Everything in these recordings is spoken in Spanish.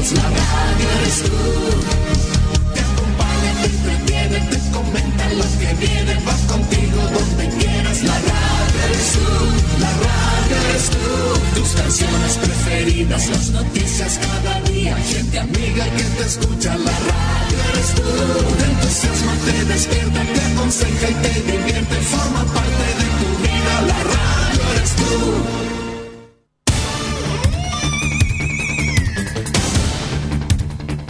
la radio eres tú. Te acompaña, te entretiene, te comenta lo que viene, va contigo donde quieras. La radio eres tú, la radio eres tú. Tus canciones preferidas, las noticias cada día, gente amiga que te escucha. La radio eres tú. Te entusiasma, te despierta, te aconseja y te divierte.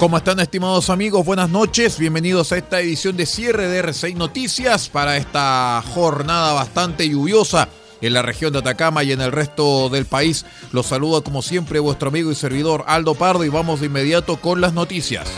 ¿Cómo están estimados amigos? Buenas noches, bienvenidos a esta edición de cierre de R6 Noticias para esta jornada bastante lluviosa en la región de Atacama y en el resto del país. Los saluda como siempre vuestro amigo y servidor Aldo Pardo y vamos de inmediato con las noticias.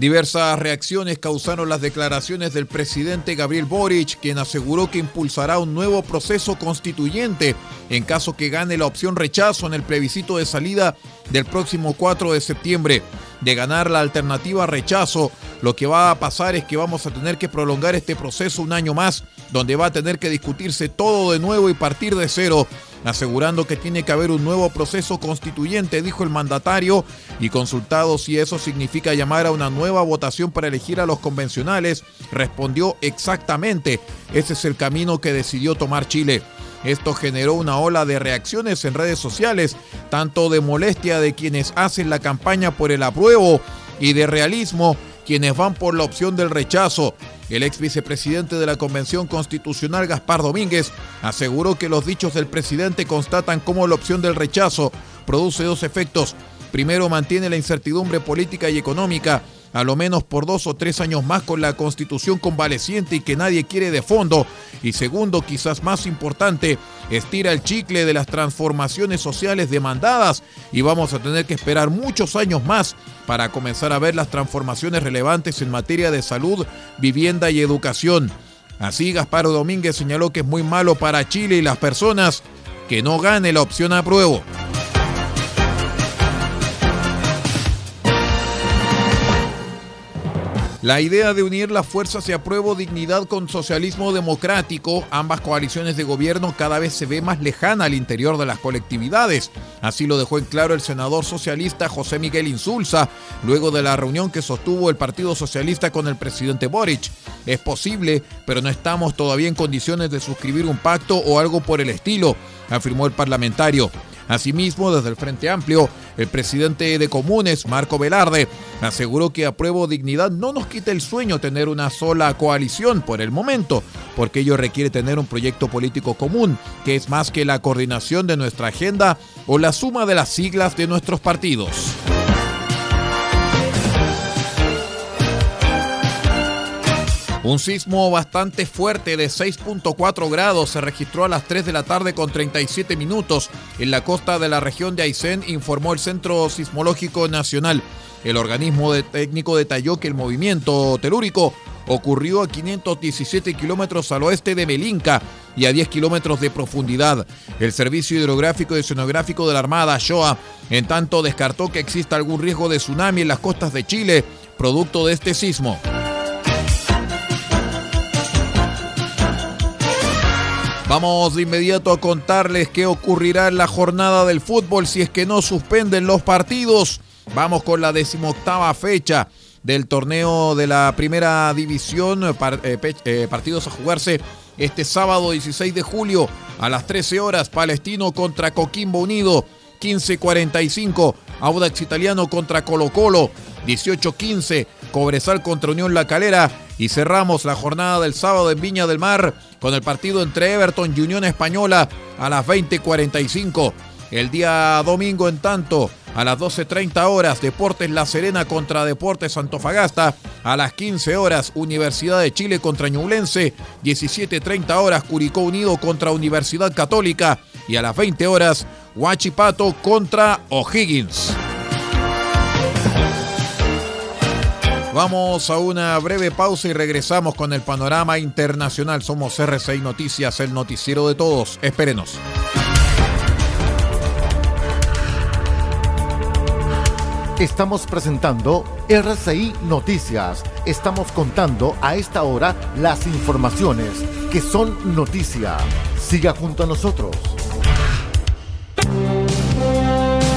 Diversas reacciones causaron las declaraciones del presidente Gabriel Boric, quien aseguró que impulsará un nuevo proceso constituyente en caso que gane la opción rechazo en el plebiscito de salida del próximo 4 de septiembre. De ganar la alternativa rechazo, lo que va a pasar es que vamos a tener que prolongar este proceso un año más, donde va a tener que discutirse todo de nuevo y partir de cero asegurando que tiene que haber un nuevo proceso constituyente, dijo el mandatario, y consultado si eso significa llamar a una nueva votación para elegir a los convencionales, respondió exactamente, ese es el camino que decidió tomar Chile. Esto generó una ola de reacciones en redes sociales, tanto de molestia de quienes hacen la campaña por el apruebo y de realismo quienes van por la opción del rechazo. El ex vicepresidente de la Convención Constitucional, Gaspar Domínguez, aseguró que los dichos del presidente constatan cómo la opción del rechazo produce dos efectos. Primero, mantiene la incertidumbre política y económica a lo menos por dos o tres años más con la constitución convaleciente y que nadie quiere de fondo. Y segundo, quizás más importante, estira el chicle de las transformaciones sociales demandadas y vamos a tener que esperar muchos años más para comenzar a ver las transformaciones relevantes en materia de salud, vivienda y educación. Así, Gasparo Domínguez señaló que es muy malo para Chile y las personas que no gane la opción apruebo. La idea de unir las fuerzas y apruebo dignidad con socialismo democrático, ambas coaliciones de gobierno cada vez se ve más lejana al interior de las colectividades. Así lo dejó en claro el senador socialista José Miguel Insulza, luego de la reunión que sostuvo el Partido Socialista con el presidente Boric. Es posible, pero no estamos todavía en condiciones de suscribir un pacto o algo por el estilo, afirmó el parlamentario. Asimismo, desde el Frente Amplio, el presidente de Comunes, Marco Velarde, aseguró que apruebo dignidad no nos quita el sueño tener una sola coalición por el momento, porque ello requiere tener un proyecto político común, que es más que la coordinación de nuestra agenda o la suma de las siglas de nuestros partidos. Un sismo bastante fuerte de 6.4 grados se registró a las 3 de la tarde con 37 minutos en la costa de la región de Aysén, informó el Centro Sismológico Nacional. El organismo de técnico detalló que el movimiento telúrico ocurrió a 517 kilómetros al oeste de Melinca y a 10 kilómetros de profundidad. El Servicio Hidrográfico y Oceanográfico de la Armada, SHOA, en tanto descartó que exista algún riesgo de tsunami en las costas de Chile, producto de este sismo. Vamos de inmediato a contarles qué ocurrirá en la jornada del fútbol si es que no suspenden los partidos. Vamos con la decimoctava fecha del torneo de la primera división. Eh, eh, partidos a jugarse este sábado 16 de julio a las 13 horas. Palestino contra Coquimbo Unido. 15-45. Audax Italiano contra Colo Colo. 18-15. Cobresal contra Unión La Calera. Y cerramos la jornada del sábado en Viña del Mar con el partido entre Everton y Unión Española a las 20:45. El día domingo, en tanto, A las 12.30 horas, Deportes La Serena contra Deportes Antofagasta. A las 15 horas, Universidad de Chile contra Ñublense. 17.30 horas, Curicó Unido contra Universidad Católica. Y a las 20 horas, Huachipato contra O'Higgins. Vamos a una breve pausa y regresamos con el panorama internacional. Somos R6 Noticias, el noticiero de todos. Espérenos. Estamos presentando RCI Noticias. Estamos contando a esta hora las informaciones que son noticia. Siga junto a nosotros.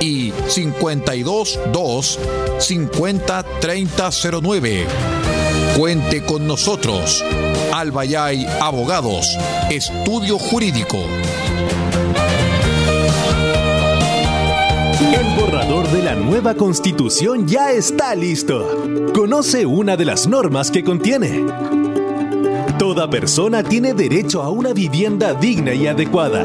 y 522 50 3009. Cuente con nosotros. Albayay Abogados, Estudio Jurídico. El borrador de la nueva constitución ya está listo. Conoce una de las normas que contiene. Toda persona tiene derecho a una vivienda digna y adecuada.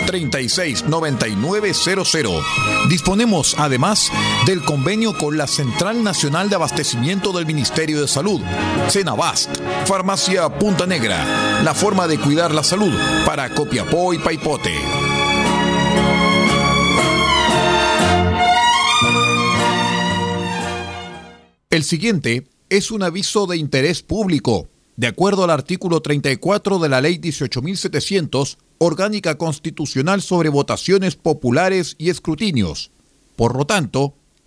36 9900. Disponemos además del convenio con la Central Nacional de Abastecimiento del Ministerio de Salud, Cenabast, Farmacia Punta Negra, la forma de cuidar la salud para Copiapó y Paipote. El siguiente es un aviso de interés público. De acuerdo al artículo 34 de la Ley 18.700, Orgánica Constitucional sobre Votaciones Populares y Escrutinios. Por lo tanto,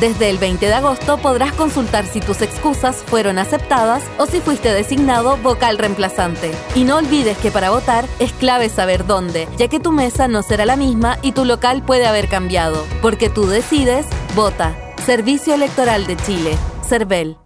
desde el 20 de agosto podrás consultar si tus excusas fueron aceptadas o si fuiste designado vocal reemplazante. Y no olvides que para votar es clave saber dónde, ya que tu mesa no será la misma y tu local puede haber cambiado. Porque tú decides, vota. Servicio Electoral de Chile. CERVEL.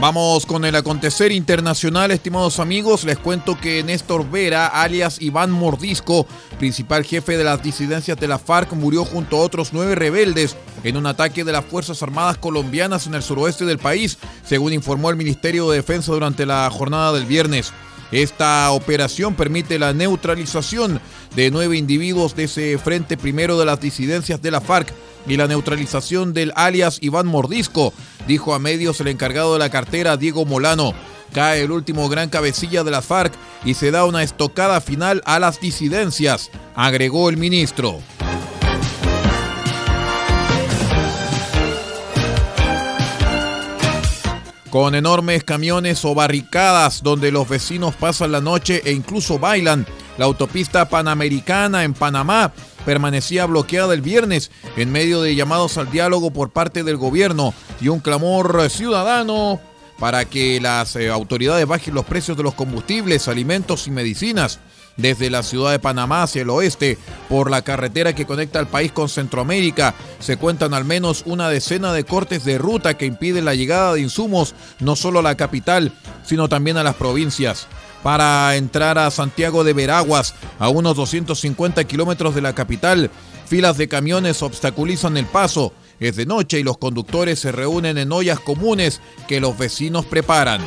Vamos con el acontecer internacional, estimados amigos. Les cuento que Néstor Vera, alias Iván Mordisco, principal jefe de las disidencias de la FARC, murió junto a otros nueve rebeldes en un ataque de las Fuerzas Armadas colombianas en el suroeste del país, según informó el Ministerio de Defensa durante la jornada del viernes. Esta operación permite la neutralización de nueve individuos de ese frente primero de las disidencias de la FARC y la neutralización del alias Iván Mordisco, dijo a medios el encargado de la cartera Diego Molano. Cae el último gran cabecilla de la FARC y se da una estocada final a las disidencias, agregó el ministro. Con enormes camiones o barricadas donde los vecinos pasan la noche e incluso bailan, la autopista panamericana en Panamá permanecía bloqueada el viernes en medio de llamados al diálogo por parte del gobierno y un clamor ciudadano para que las eh, autoridades bajen los precios de los combustibles, alimentos y medicinas desde la ciudad de Panamá hacia el oeste, por la carretera que conecta al país con Centroamérica. Se cuentan al menos una decena de cortes de ruta que impiden la llegada de insumos no solo a la capital, sino también a las provincias para entrar a Santiago de Veraguas, a unos 250 kilómetros de la capital. Filas de camiones obstaculizan el paso. Es de noche y los conductores se reúnen en ollas comunes que los vecinos preparan.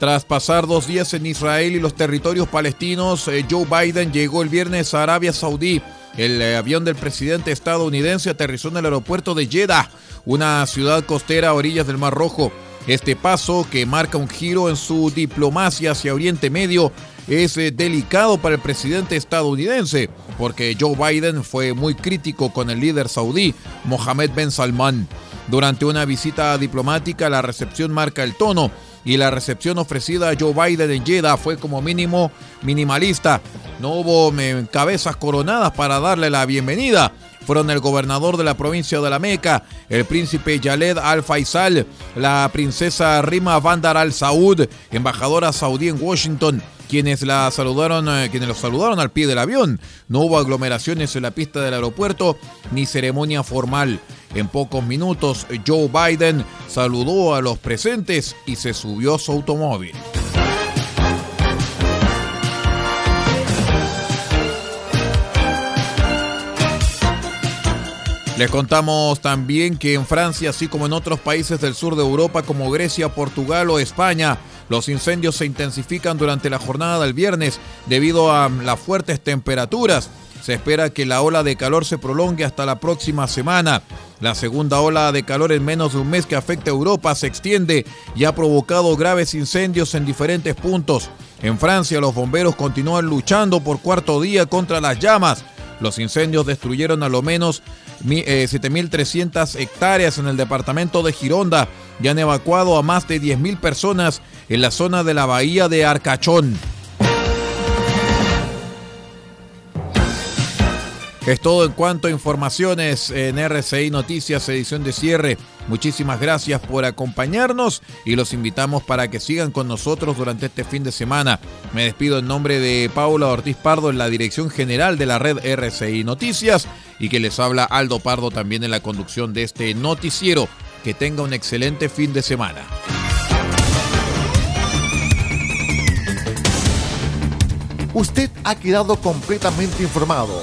Tras pasar dos días en Israel y los territorios palestinos, eh, Joe Biden llegó el viernes a Arabia Saudí. El eh, avión del presidente estadounidense aterrizó en el aeropuerto de Jeddah una ciudad costera a orillas del Mar Rojo. Este paso, que marca un giro en su diplomacia hacia Oriente Medio, es eh, delicado para el presidente estadounidense, porque Joe Biden fue muy crítico con el líder saudí, Mohammed Ben Salman. Durante una visita diplomática, la recepción marca el tono y la recepción ofrecida a Joe Biden en Jeddah fue como mínimo minimalista. No hubo cabezas coronadas para darle la bienvenida fueron el gobernador de la provincia de la Meca, el príncipe Yaled Al Faisal, la princesa Rima Bandar Al Saud, embajadora saudí en Washington, quienes la saludaron, eh, quienes los saludaron al pie del avión. No hubo aglomeraciones en la pista del aeropuerto ni ceremonia formal. En pocos minutos, Joe Biden saludó a los presentes y se subió su automóvil. Les contamos también que en Francia, así como en otros países del sur de Europa como Grecia, Portugal o España, los incendios se intensifican durante la jornada del viernes debido a las fuertes temperaturas. Se espera que la ola de calor se prolongue hasta la próxima semana. La segunda ola de calor en menos de un mes que afecta a Europa se extiende y ha provocado graves incendios en diferentes puntos. En Francia los bomberos continúan luchando por cuarto día contra las llamas. Los incendios destruyeron a lo menos 7.300 eh, hectáreas en el departamento de Gironda y han evacuado a más de 10.000 personas en la zona de la bahía de Arcachón. Es todo en cuanto a informaciones en RCI Noticias, edición de cierre. Muchísimas gracias por acompañarnos y los invitamos para que sigan con nosotros durante este fin de semana. Me despido en nombre de Paula Ortiz Pardo en la dirección general de la red RCI Noticias y que les habla Aldo Pardo también en la conducción de este noticiero. Que tenga un excelente fin de semana. Usted ha quedado completamente informado